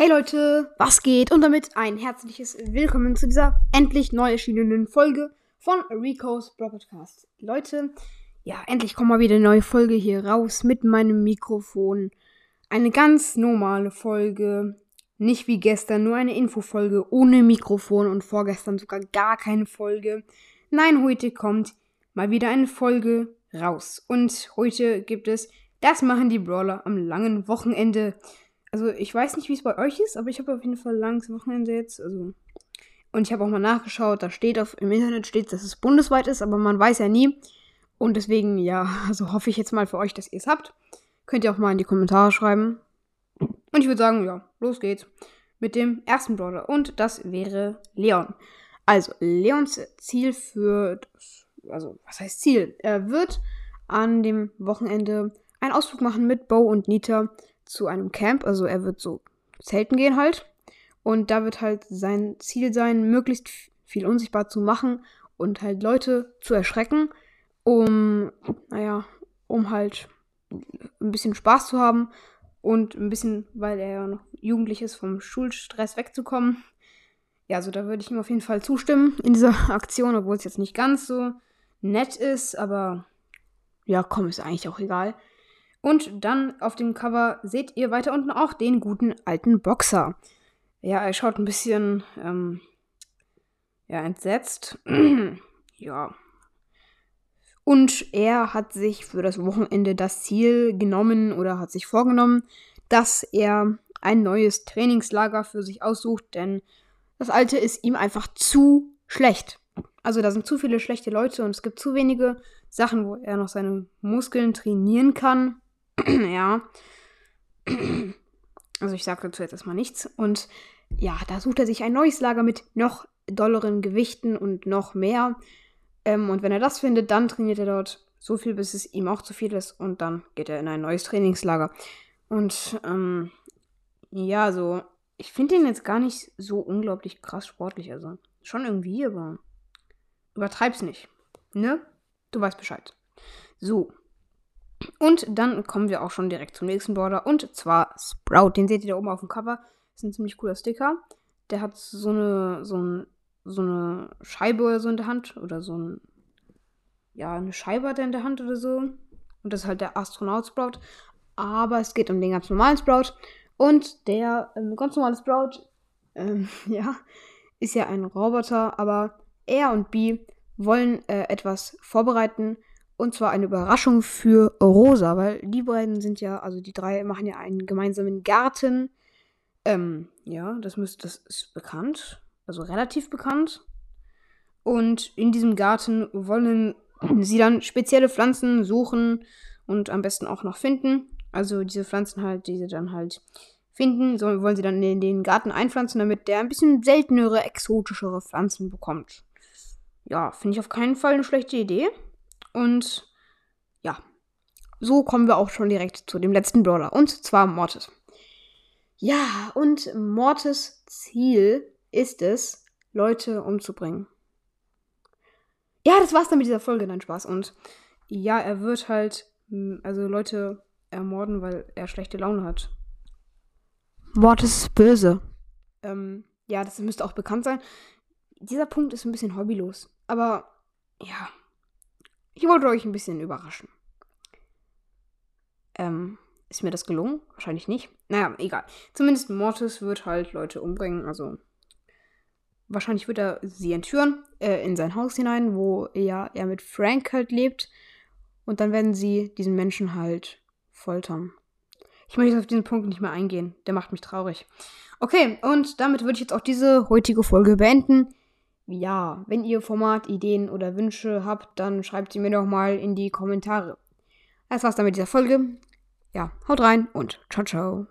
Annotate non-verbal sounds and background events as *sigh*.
Hey Leute, was geht? Und damit ein herzliches Willkommen zu dieser endlich neu erschienenen Folge von Rico's Broadcast. Leute, ja, endlich kommt mal wieder eine neue Folge hier raus mit meinem Mikrofon. Eine ganz normale Folge. Nicht wie gestern, nur eine Infofolge ohne Mikrofon und vorgestern sogar gar keine Folge. Nein, heute kommt mal wieder eine Folge raus. Und heute gibt es Das machen die Brawler am langen Wochenende also ich weiß nicht, wie es bei euch ist, aber ich habe auf jeden Fall langes Wochenende jetzt. Also und ich habe auch mal nachgeschaut, da steht auf im Internet steht, dass es bundesweit ist, aber man weiß ja nie. Und deswegen, ja, *laughs* also hoffe ich jetzt mal für euch, dass ihr es habt. Könnt ihr auch mal in die Kommentare schreiben. Und ich würde sagen, ja, los geht's mit dem ersten Brawler. Und das wäre Leon. Also, Leons Ziel für das, also, was heißt Ziel? Er wird an dem Wochenende einen Ausflug machen mit Bo und Nita zu einem Camp. Also er wird so zelten gehen halt. Und da wird halt sein Ziel sein, möglichst viel unsichtbar zu machen und halt Leute zu erschrecken, um, naja, um halt ein bisschen Spaß zu haben und ein bisschen, weil er ja noch jugendlich ist, vom Schulstress wegzukommen. Ja, also da würde ich ihm auf jeden Fall zustimmen in dieser *laughs* Aktion, obwohl es jetzt nicht ganz so nett ist, aber ja, komm, ist eigentlich auch egal. Und dann auf dem Cover seht ihr weiter unten auch den guten alten Boxer. Ja, er schaut ein bisschen ähm, ja, entsetzt. *clears throat* ja. Und er hat sich für das Wochenende das Ziel genommen oder hat sich vorgenommen, dass er ein neues Trainingslager für sich aussucht, denn das alte ist ihm einfach zu schlecht. Also da sind zu viele schlechte Leute und es gibt zu wenige Sachen, wo er noch seine Muskeln trainieren kann. *clears throat* ja. *clears throat* Also ich sage dazu jetzt erstmal nichts. Und ja, da sucht er sich ein neues Lager mit noch dolleren Gewichten und noch mehr. Ähm, und wenn er das findet, dann trainiert er dort so viel, bis es ihm auch zu viel ist. Und dann geht er in ein neues Trainingslager. Und ähm, ja, so, ich finde ihn jetzt gar nicht so unglaublich krass sportlich. Also schon irgendwie, aber übertreib's nicht. Ne? Du weißt Bescheid. So, und dann kommen wir auch schon direkt zum nächsten Border. Und zwar Sprout. Den seht ihr da oben auf dem Cover. Das ist ein ziemlich cooler Sticker. Der hat so eine, so, ein, so eine Scheibe oder so in der Hand. Oder so ein. Ja, eine Scheibe hat er in der Hand oder so. Und das ist halt der Astronaut Sprout. Aber es geht um den ganz normalen Sprout. Und der ähm, ganz normale Sprout, ähm, *laughs* ja, ist ja ein Roboter. Aber er und B wollen äh, etwas vorbereiten und zwar eine Überraschung für Rosa, weil die beiden sind ja, also die drei machen ja einen gemeinsamen Garten. Ähm, ja, das müsste, das ist bekannt. Also relativ bekannt. Und in diesem Garten wollen sie dann spezielle Pflanzen suchen und am besten auch noch finden. Also diese Pflanzen halt, die sie dann halt finden, so wollen sie dann in den Garten einpflanzen, damit der ein bisschen seltenere, exotischere Pflanzen bekommt. Ja, finde ich auf keinen Fall eine schlechte Idee. Und ja, so kommen wir auch schon direkt zu dem letzten Brawler. Und zwar Mortis. Ja, und Mortis Ziel ist es, Leute umzubringen. Ja, das war's dann mit dieser Folge, nein Spaß. Und ja, er wird halt, hm, also Leute ermorden, weil er schlechte Laune hat. Mortis ist böse. Ähm, ja, das müsste auch bekannt sein. Dieser Punkt ist ein bisschen hobbylos. Aber ja, ich wollte euch ein bisschen überraschen. Ähm, ist mir das gelungen? Wahrscheinlich nicht. Naja, egal. Zumindest Mortis wird halt Leute umbringen. Also wahrscheinlich wird er sie entführen äh, in sein Haus hinein, wo ja er mit Frank halt lebt. Und dann werden sie diesen Menschen halt foltern. Ich möchte jetzt auf diesen Punkt nicht mehr eingehen. Der macht mich traurig. Okay, und damit würde ich jetzt auch diese heutige Folge beenden ja, wenn ihr Formatideen oder Wünsche habt, dann schreibt sie mir doch mal in die Kommentare. Das war's dann mit dieser Folge. Ja, haut rein und ciao, ciao.